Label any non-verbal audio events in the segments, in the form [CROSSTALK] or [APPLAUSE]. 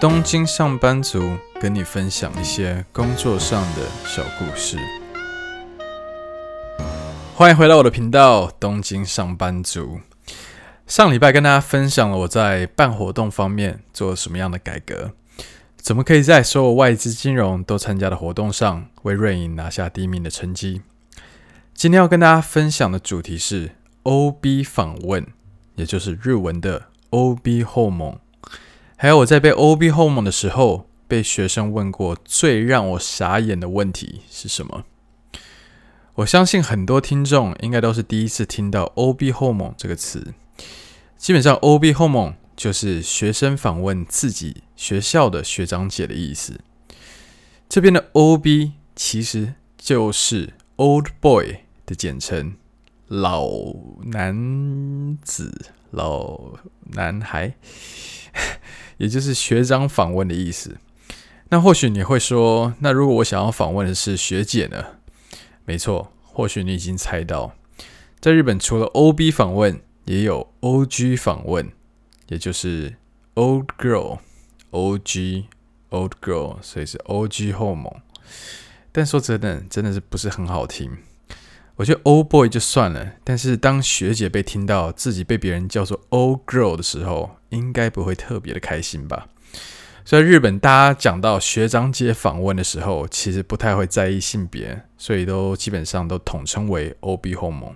东京上班族跟你分享一些工作上的小故事。欢迎回到我的频道，东京上班族。上礼拜跟大家分享了我在办活动方面做了什么样的改革，怎么可以在所有外资金融都参加的活动上为瑞银拿下第一名的成绩。今天要跟大家分享的主题是 OB 访问，也就是日文的 OB 访问。还有我在被 OB 访问的时候，被学生问过最让我傻眼的问题是什么？我相信很多听众应该都是第一次听到 OB 访问这个词。基本上，OB 访问就是学生访问自己学校的学长姐的意思。这边的 OB 其实就是 Old Boy 的简称，老男子、老男孩。也就是学长访问的意思。那或许你会说，那如果我想要访问的是学姐呢？没错，或许你已经猜到，在日本除了 OB 访问，也有 OG 访问，也就是 Old Girl，OG Old Girl，所以是 OG 访问。但说真的，真的是不是很好听。我觉得 Old Boy 就算了，但是当学姐被听到自己被别人叫做 Old Girl 的时候，应该不会特别的开心吧？所以日本大家讲到学长姐访问的时候，其实不太会在意性别，所以都基本上都统称为 OB 访问。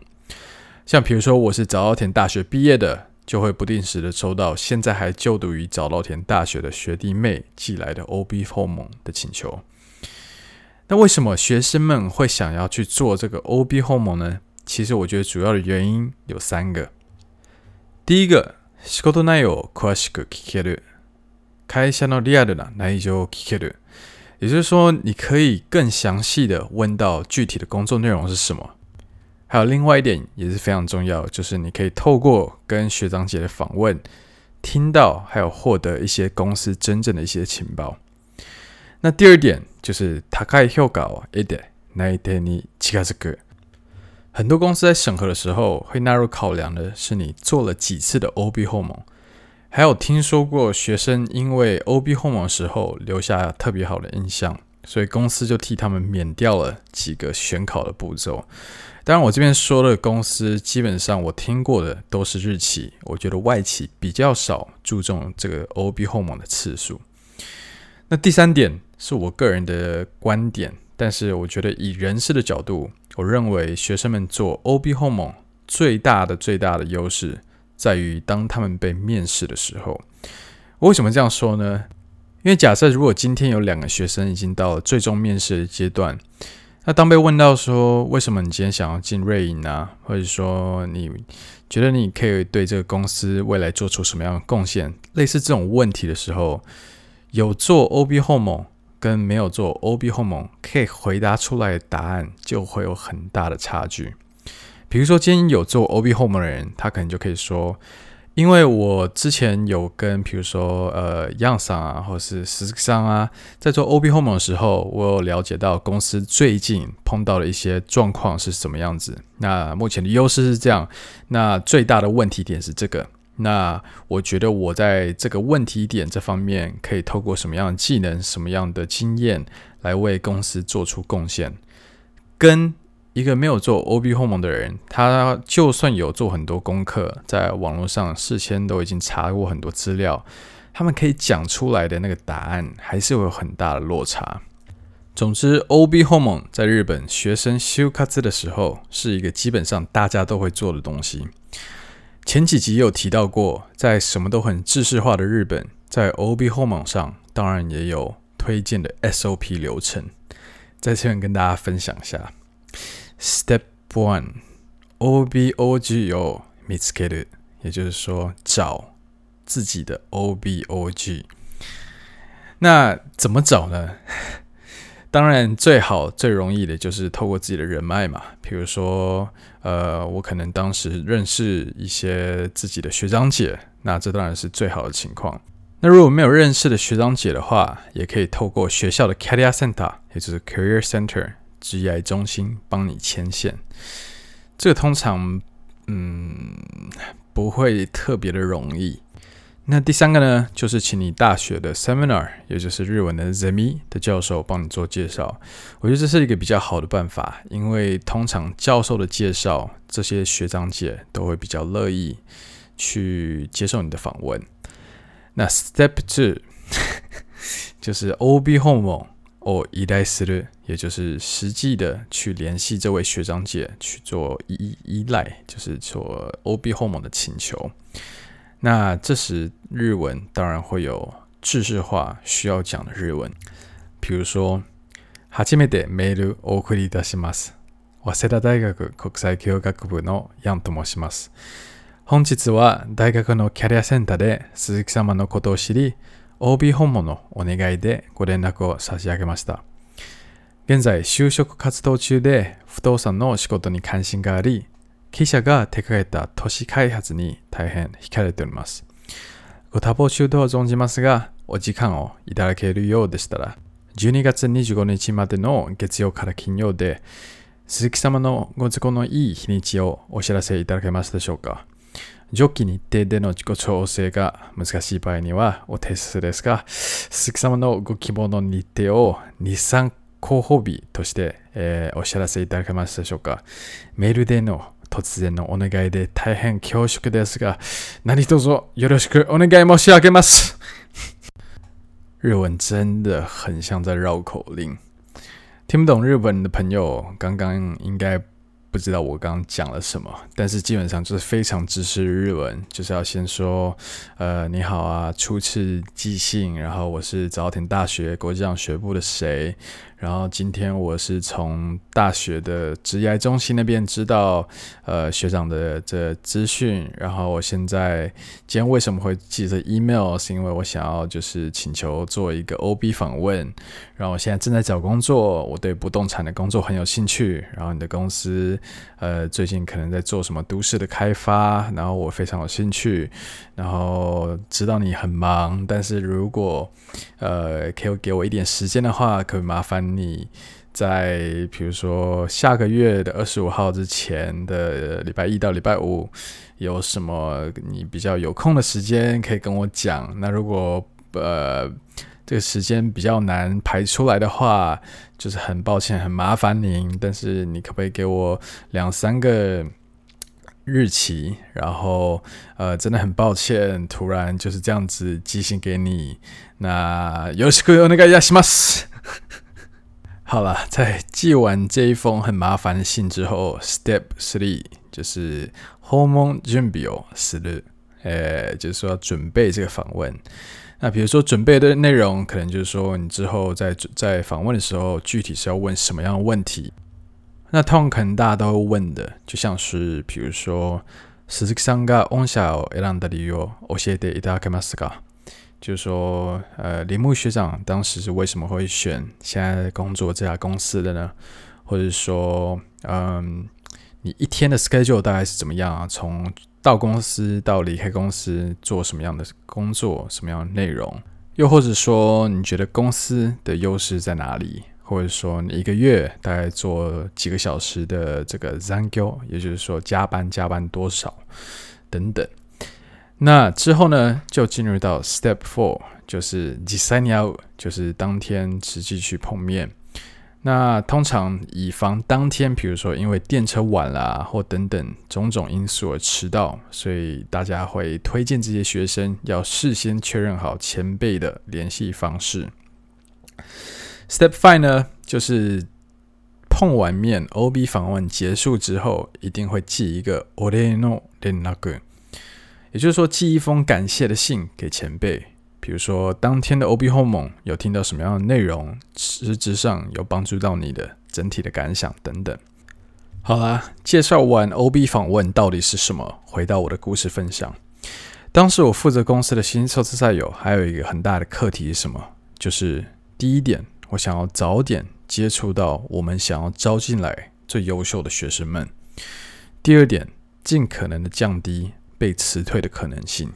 像比如说我是早稻田大学毕业的，就会不定时的收到现在还就读于早稻田大学的学弟妹寄来的 OB 访问的请求。那为什么学生们会想要去做这个 OB 访问呢？其实我觉得主要的原因有三个。第一个，仕事内容を详しく闻ける，会社のリアルな内容を闻ける，也就是说，你可以更详细的问到具体的工作内容是什么。还有另外一点也是非常重要，就是你可以透过跟学长姐的访问，听到还有获得一些公司真正的一些情报。 那第二点就是高い评价を得て内定に近づく。很多公司在审核的时候会纳入考量的是你做了几次的 OB 访问。还有听说过学生因为 OB 访问的时候留下特别好的印象，所以公司就替他们免掉了几个选考的步骤。当然，我这边说的公司基本上我听过的都是日企，我觉得外企比较少注重这个 OB 访问的次数。那第三点。 是我个人的观点，但是我觉得以人事的角度，我认为学生们做 OB 访问最大的最大的优势在于当他们被面试的时候。我为什么这样说呢？因为假设如果今天有两个学生已经到了最终面试的阶段，那当被问到说为什么你今天想要进瑞银啊，或者说你觉得你可以对这个公司未来做出什么样的贡献，类似这种问题的时候，有做 OB 访问。跟没有做 OB 访问可以回答出来的答案就会有很大的差距。比如说，今天有做 OB 访问的人，他可能就可以说：“因为我之前有跟，比如说呃，样商啊，或是实商啊，在做 OB 访问的时候，我有了解到公司最近碰到的一些状况是什么样子。那目前的优势是这样，那最大的问题点是这个。”那我觉得我在这个问题点这方面，可以透过什么样的技能、什么样的经验来为公司做出贡献，跟一个没有做 OB 访问的人，他就算有做很多功课，在网络上事先都已经查过很多资料，他们可以讲出来的那个答案，还是会有很大的落差。总之，OB 访问在日本学生修卡兹的时候，是一个基本上大家都会做的东西。前几集有提到过，在什么都很制式化的日本，在 OB 访问上，当然也有推荐的 SOP 流程，在这边跟大家分享一下。Step one，OBOG を见つける，也就是说找自己的 OBOG。那怎么找呢？ 当然，最好最容易的就是透过自己的人脉嘛。比如说，呃，我可能当时认识一些自己的学长姐，那这当然是最好的情况。那如果没有认识的学长姐的话，也可以透过学校的 Career Center，也就是 Career Center 职业中心帮你牵线。这个通常，嗯，不会特别的容易。那第三个呢，就是请你大学的 seminar，也就是日文的 zemi 的教授帮你做介绍。我觉得这是一个比较好的办法，因为通常教授的介绍，这些学长姐都会比较乐意去接受你的访问。那 step two [LAUGHS] 就是 OB 访问を依頼する，也就是实际的去联系这位学长姐去做依依赖，就是做 OB 访问的请求。 那这时日文当然会有制式化需要讲的日文，比如说，初めてメールを送り出します。早稲田大学国际教学部のヤンと申します。本日は大学のキャリアセンターで铃木様のことを知り、OB 访问のお愿いでご连络を差し上げました。现在就职活动中で不动产の仕事に関心があり、记者が手挂けた都市开発に大変惹かれております。ご多忙中とは存じますが、お时间をいただけるようでしたら、12月25日までの月曜から金曜で、铃木様のご都合のいい日にちをお知らせいただけますでしょうか。上记日程でのご调整が难しい场合にはお手数ですが、铃木様のご希望の日程を日产候补日として、えー、お知らせいただけますでしょうか。メールでの突然のお愿いで大変恐缩ですが、何卒よろしくお愿い申し上げます。[LAUGHS] 日文真的很像在绕口令，听不懂日文的朋友，刚刚应该不知道我刚刚讲了什么，但是基本上就是非常知识日文，就是要先说，呃，你好啊，初次寄信，然后我是早田大学国际学部的谁。 然后今天我是从大学的职业中心那边知道，呃，学长的这资讯。然后我现在今天为什么会寄这 email？是因为我想要就是请求做一个 OB 访问。然后我现在正在找工作，我对不动产的工作很有兴趣。然后你的公司，呃，最近可能在做什么都市的开发，然后我非常有兴趣。然后知道你很忙，但是如果呃可以给我一点时间的话，可以麻烦。你在比如说下个月的二十五号之前的礼拜一到礼拜五有什么你比较有空的时间可以跟我讲。那如果呃这个时间比较难排出来的话，就是很抱歉，很麻烦您。但是你可不可以给我两三个日期？然后呃真的很抱歉，突然就是这样子寄信给你。那よろしくお愿いします。 好了，在寄完这一封很麻烦的信之后，Step Three 就是访问准备をする，呃，就是说要准备这个访问。那比如说准备的内容，可能就是说你之后在在访问的时候，具体是要问什么样的问题。那通常可能大家都会问的，就像是比如说铃木さんが御社を选んだ理由を教えていただけますか？ 就是说，呃，铃木学长当时是为什么会选现在工作这家公司的呢？或者说，嗯，你一天的 schedule 大概是怎么样啊？从到公司到离开公司做什么样的工作，什么样的内容？又或者说，你觉得公司的优势在哪里？或者说，你一个月大概做几个小时的这个残业，也就是说加班加班多少等等。那之后呢，就进入到 Step Four，就是実际に会う，就是当天实际去碰面。那通常以防当天，比如说因为电车晚了啊，或等等种种因素而迟到，所以大家会推荐这些学生要事先确认好前辈的联系方式。Step Five 呢，就是碰完面，OB 访问结束之后，一定会寄一个お礼の连络。 也就是说，寄一封感谢的信给前辈，比如说当天的 OB 访问有听到什么样的内容，实质上有帮助到你的整体的感想等等。好啦，介绍完 OB 访问到底是什么，回到我的故事分享。当时我负责公司的新凑次赛有还有一个很大的课题是什么？就是第一点，我想要早点接触到我们想要招进来最优秀的学生们；第二点，尽可能的降低。被辞退的可能性，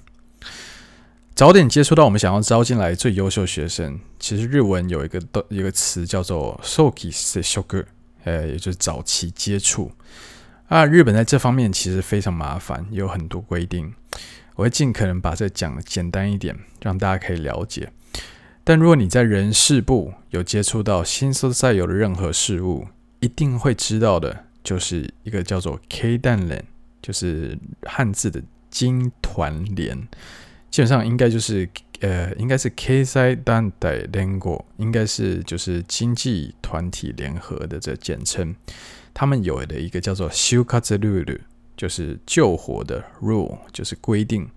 早点接触到我们想要招进来最优秀学生。其实日文有一个的一个词叫做“早期接触”，呃，也就是早期接触。啊，日本在这方面其实非常麻烦，有很多规定。我会尽可能把这讲的简单一点，让大家可以了解。但如果你在人事部有接触到新卒采用的任何事物，一定会知道的，就是一个叫做 K 蛋联，就是汉字的经团联，基本上应该就是呃，应该是 K 赛单代联过，应该是就是经济团体联合的这简称。他们有的一个叫做就活ルール，就是救活的 rule，就是规定。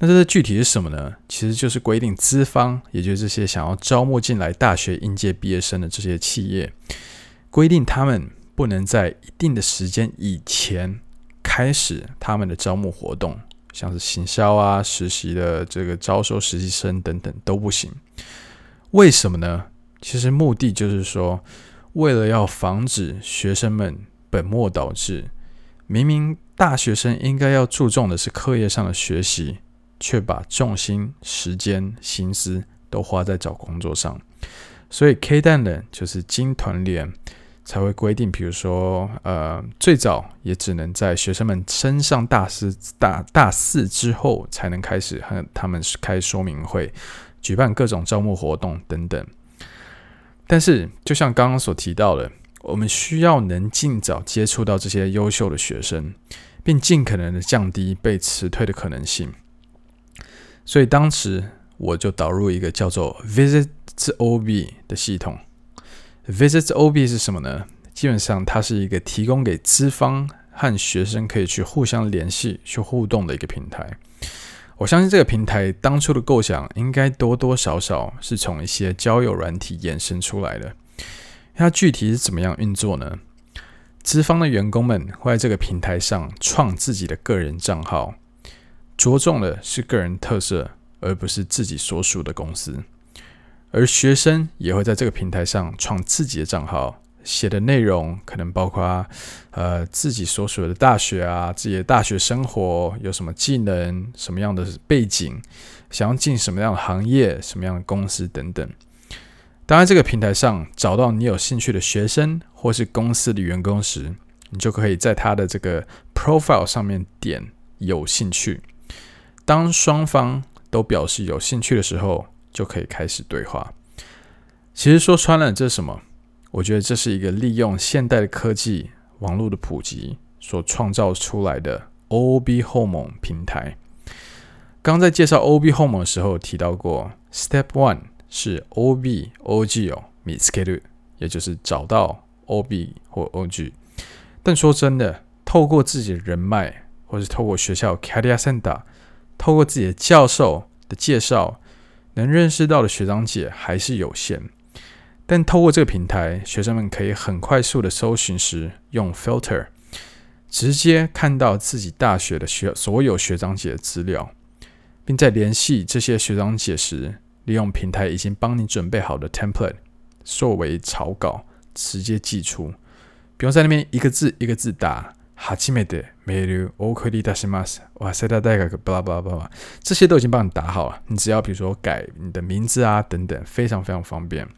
那这个具体是什么呢？其实就是规定资方，也就是这些想要招募进来大学应届毕业生的这些企业，规定他们不能在一定的时间以前开始他们的招募活动，像是行销啊、实习的这个招收实习生等等都不行。为什么呢？其实目的就是说，为了要防止学生们本末倒置，明明大学生应该要注重的是课业上的学习。却把重心、时间、心思都花在找工作上，所以 K 蛋呢就是经团联才会规定，比如说，呃，最早也只能在学生们升上大四、大大四之后才能开始和他们开说明会、举办各种招募活动等等。但是，就像刚刚所提到的，我们需要能尽早接触到这些优秀的学生，并尽可能的降低被辞退的可能性。所以当时我就导入一个叫做 Visit OB 的系统。Visit OB 是什么呢？基本上它是一个提供给资方和学生可以去互相联系、去互动的一个平台。我相信这个平台当初的构想应该多多少少是从一些交友软体衍生出来的。它具体是怎么样运作呢？资方的员工们会在这个平台上创自己的个人账号。着重的是个人特色，而不是自己所属的公司。而学生也会在这个平台上创自己的账号，写的内容可能包括呃自己所属的大学啊，自己的大学生活有什么技能，什么样的背景，想要进什么样的行业，什么样的公司等等。当然，这个平台上找到你有兴趣的学生或是公司的员工时，你就可以在他的这个 profile 上面点有兴趣。当双方都表示有兴趣的时候，就可以开始对话。其实说穿了，这是什么？我觉得这是一个利用现代的科技、网络的普及所创造出来的 OB 后门平台。刚在介绍 OB 后门的时候提到过，Step One 是 OB OG 哦见つける，也就是找到 OB 或 OG。但说真的，透过自己的人脉，或是透过学校 Career Center。透过自己的教授的介绍， 能认识到的学长姐还是有限。但透过这个平台，学生们可以很快速的搜寻时用 filter，直接看到自己大学的学所有学长姐的资料，并在联系这些学长姐时，利用平台已经帮你准备好的 template 作为草稿，直接寄出，不用在那边一个字一个字打。哈基梅德、梅鲁、欧克利达西马斯、哇塞达代格、巴拉巴拉巴拉，这些都已经帮你打好了。你只要比如说改你的名字啊等等，非常非常方便。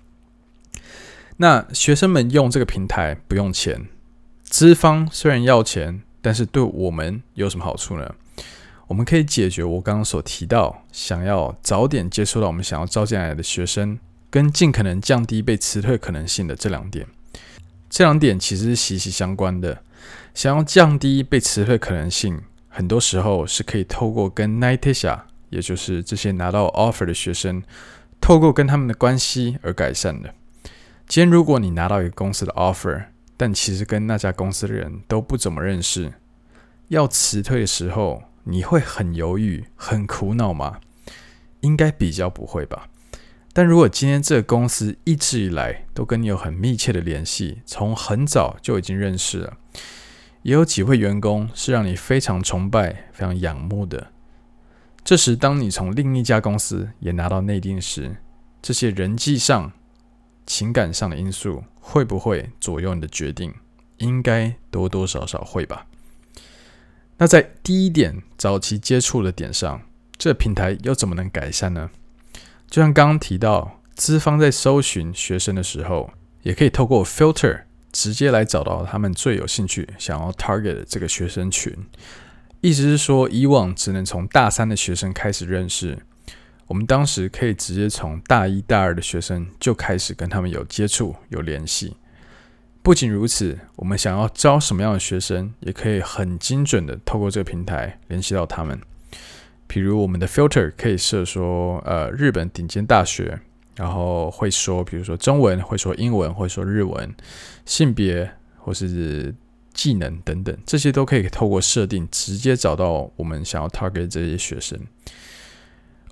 那学生们用这个平台不用钱，资方虽然要钱，但是对我们有什么好处呢？我们可以解决我刚刚所提到，想要早点接触到我们想要招进来的学生，跟尽可能降低被辞退可能性的这两点。这两点其实是息息相关的。想要降低被辞退可能性，很多时候是可以透过跟 Naitisha，，也就是这些拿到 offer 的学生，透过跟他们的关系而改善的。今天如果你拿到一个公司的 offer，但其实跟那家公司的人都不怎么认识，要辞退的时候，你会很犹豫、很苦恼吗？应该比较不会吧。但如果今天这个公司一直以来都跟你有很密切的联系，从很早就已经认识了。也有几位员工是让你非常崇拜、非常仰慕的。这时，当你从另一家公司也拿到内定时，这些人际上、情感上的因素会不会左右你的决定？应该多多少少会吧。那在第一点早期接触的点上，这平台又怎么能改善呢？就像刚刚提到，资方在搜寻学生的时候，也可以透过 filter。直接来找到他们最有兴趣、想要 target 的这个学生群，意思是说，以往只能从大三的学生开始认识，我们当时可以直接从大一大二的学生就开始跟他们有接触、有联系。不仅如此，我们想要招什么样的学生，也可以很精准的透过这个平台联系到他们。比如我们的 filter 可以设说，呃，日本顶尖大学，然后会说，比如说中文，会说英文，会说日文，性别或是技能等等，这些都可以透过设定直接找到我们想要 target 这些学生。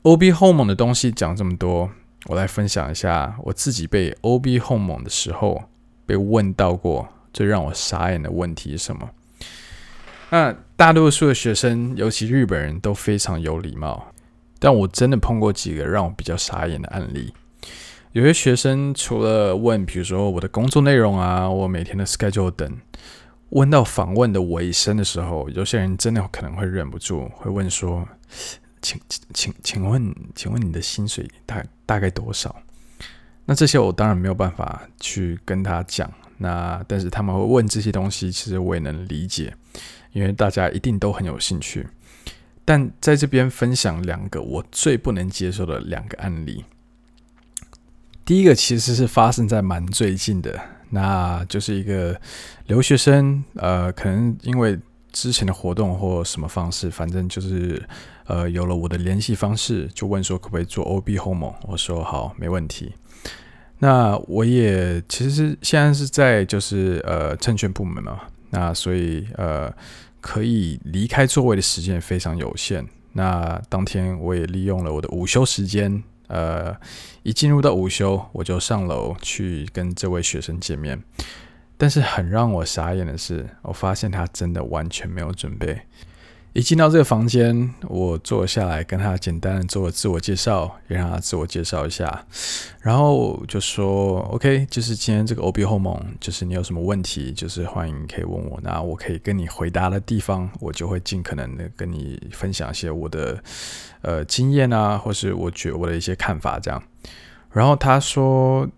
OB home 的东西讲这么多，我来分享一下我自己被 OB home 的时候。被问到过最让我傻眼的问题是什么？那大多数的学生，尤其日本人都非常有礼貌，但我真的碰过几个让我比较傻眼的案例。有些学生除了问，比如说我的工作内容啊，我每天的 schedule 等，问到访问的尾声的时候，有些人真的可能会忍不住会问说：“请请请问，请问你的薪水大大概多少？”那这些我当然没有办法去跟他讲，那但是他们会问这些东西，其实我也能理解，因为大家一定都很有兴趣。但在这边分享两个我最不能接受的两个案例。第一个其实是发生在蛮最近的，那就是一个留学生，呃，可能因为之前的活动或什么方式，反正就是呃有了我的联系方式，就问说可不可以做 OB home 我说好，没问题。那我也其实现在是在就是呃证券部门嘛，那所以呃可以离开座位的时间非常有限。那当天我也利用了我的午休时间，呃，一进入到午休我就上楼去跟这位学生见面。但是很让我傻眼的是，我发现他真的完全没有准备。一进到这个房间，我坐下来跟他简单的做了自我介绍，也让他自我介绍一下，然后就说：“OK，就是今天这个 OB Hormone，就是你有什么问题，就是欢迎可以问我，那我可以跟你回答的地方，我就会尽可能的跟你分享一些我的呃经验啊，或是我觉我的一些看法这样。”然后他说：“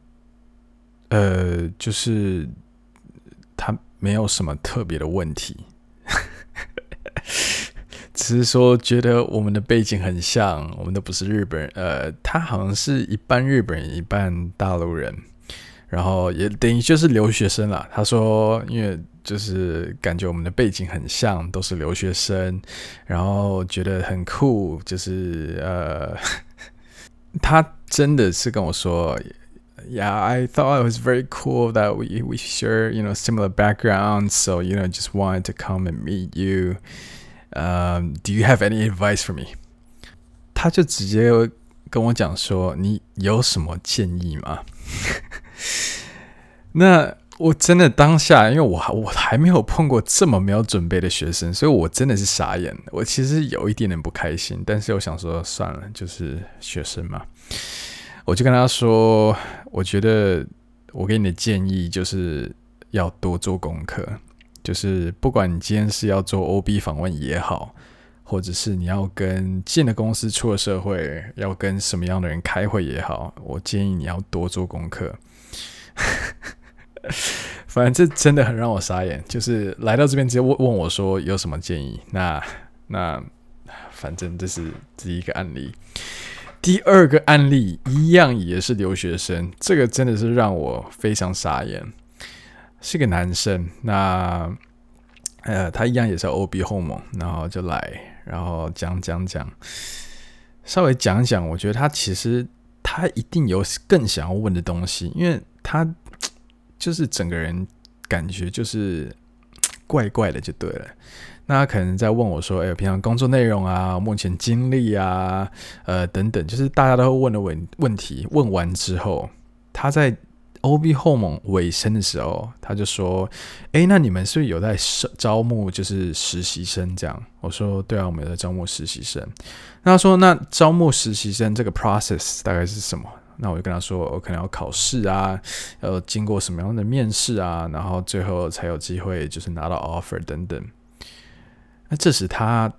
呃，就是他没有什么特别的问题。”只是说觉得我们的背景很像，我们都不是日本人。呃，他好像是一半日本人，一半大陆人，然后也等于就是留学生啦。他说，因为就是感觉我们的背景很像，都是留学生，然后觉得很酷。就是呃，他真的是跟我说，Yeah, I thought it was very cool that we we share, you know, similar backgrounds. So, you know, just wanted to come and meet you. 呃、，Do you have any advice for me？他就直接跟我讲说：“你有什么建议吗？” [LAUGHS] 那我真的当下，因为我还我还没有碰过这么没有准备的学生，所以我真的是傻眼。我其实有一点点不开心，但是我想说算了，就是学生嘛。我就跟他说：“我觉得我给你的建议就是要多做功课。”就是不管你今天是要做 OB 访问也好，或者是你要跟进了公司出了社会，要跟什么样的人开会也好，我建议你要多做功课。[LAUGHS] 反正这真的很让我傻眼，就是来到这边直接问问我说有什么建议。那那反正这是第一个案例，第二个案例一样也是留学生，这个真的是让我非常傻眼。是个男生，那呃，他一样也是 OB Hormone，然后就来，然后讲讲讲，稍微讲讲。我觉得他其实他一定有更想要问的东西，因为他就是整个人感觉就是怪怪的，就对了。那他可能在问我说：“哎，平常工作内容啊，目前经历啊，呃，等等，就是大家都会问的问问题。问完之后，他在。” O B home 尾声的时候，他就说：“哎，那你们是不是有在招募，就是实习生这样？”我说：“对啊，我们有在招募实习生。”那他说：“那招募实习生这个 process 大概是什么？”那我就跟他说：“我可能要考试啊，要经过什么样的面试啊，然后最后才有机会就是拿到 offer 等等。”那这时他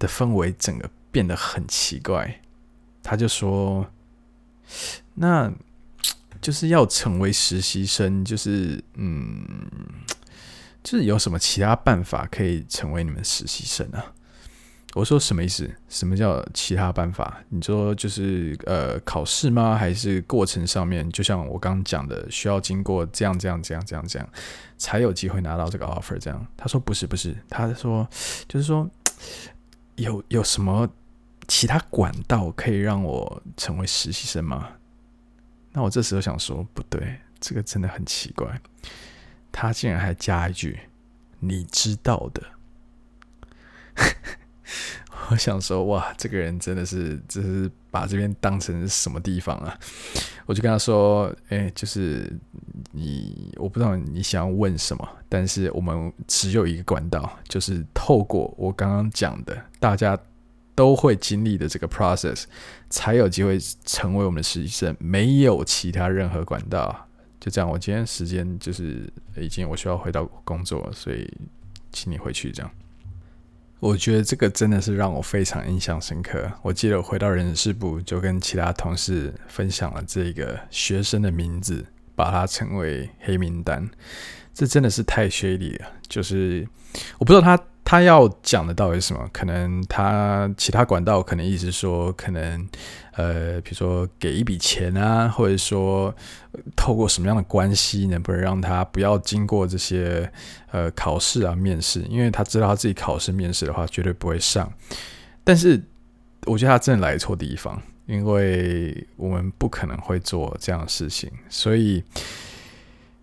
的氛围整个变得很奇怪，他就说：“那。”就是要成为实习生，就是嗯，就是有什么其他办法可以成为你们实习生啊？我说什么意思？什么叫其他办法？你说就是呃考试吗？还是过程上面？就像我刚讲的，需要经过这样这样这样这样这样，才有机会拿到这个 offer？这样？他说不是不是，他说就是说有有什么其他管道可以让我成为实习生吗？那我这时候想说不对，这个真的很奇怪。他竟然还加一句：“你知道的。[LAUGHS] ”我想说，哇，这个人真的是，这是把这边当成什么地方啊？我就跟他说，哎，就是你，我不知道你想要问什么，但是我们只有一个管道，就是透过我刚刚讲的，大家都会经历的这个 process，才有机会成为我们的实习生，没有其他任何管道。就这样，我今天时间就是已经我需要回到工作，所以请你回去这样。我觉得这个真的是让我非常印象深刻。我记得我回到人事部，就跟其他同事分享了这个学生的名字，把他称为黑名单。这真的是太犀利了。就是我不知道他他要讲的到底是什么，可能他其他管道可能意思说，可能呃，比如说给一笔钱啊，或者说透过什么样的关系，能不能让他不要经过这些。呃，考试啊，面试，因为他知道他自己考试面试的话绝对不会上，但是我觉得他真的来错地方，因为我们不可能会做这样的事情，所以，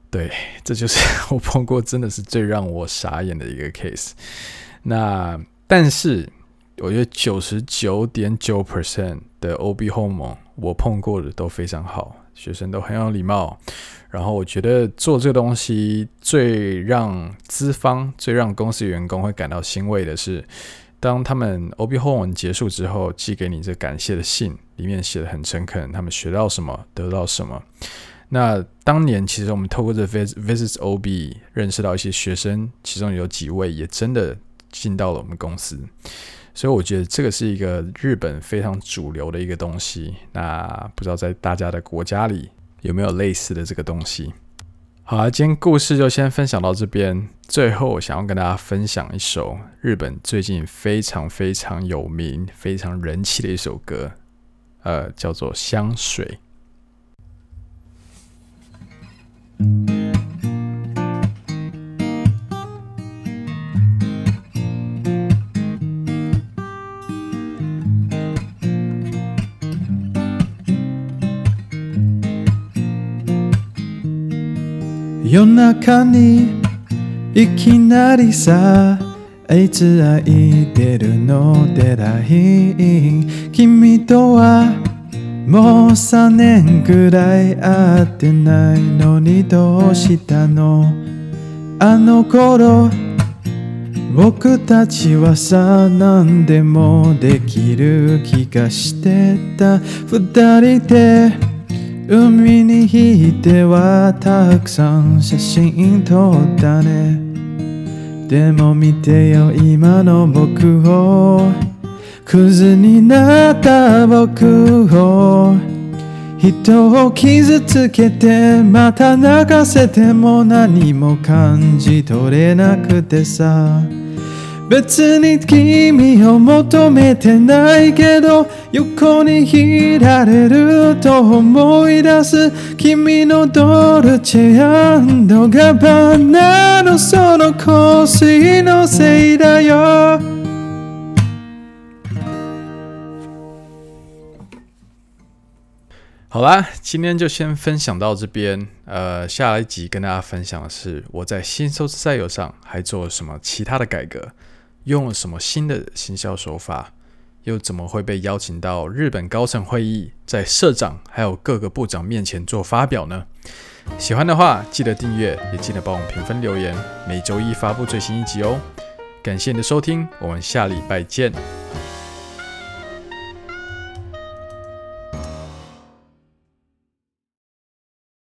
对，这就是 [LAUGHS] 我碰过真的是最让我傻眼的一个 case。那但是我觉得九十九点九 percent 的 OB home 我碰过的都非常好，学生都很有礼貌。然后我觉得做这个东西最让资方、最让公司员工会感到欣慰的是，当他们 OB HOMEN 结束之后，寄给你这感谢的信，里面写的很诚恳，他们学到什么，得到什么。那当年其实我们透过这 vis visits OB 认识到一些学生，其中有几位也真的进到了我们公司，所以我觉得这个是一个日本非常主流的一个东西。那不知道在大家的国家里。有没有类似的这个东西？好，今天故事就先分享到这边。最后，我想要跟大家分享一首日本最近非常非常有名、非常人气的一首歌，呃，叫做《香水》。夜中にいきなりさあいつ空いてるのでらい君とはもう三年くらい会ってないのにどうしたの？あの顷仆たちはさ何でもできる気がしてた。二人で海に引いてはたくさん写真撮ったね。でも见てよ今の仆を。クズになった仆を。人を伤つけてまた泣かせても何も感じ取れなくてさ。别に君を求めてないけど横にいられると思い出す君のドルチェガバナのその香水のせいだよ好啦，今天就先分享到这边。呃，下一集跟大家分享的是我在新收之赛游上还做了什么其他的改革。 用了什么新的行销手法？又怎么会被邀请到日本高层会议，在社长还有各个部长面前做发表呢？喜欢的话记得订阅，也记得帮我们评分留言。每周一发布最新一集哦。感谢你的收听，我们下礼拜见。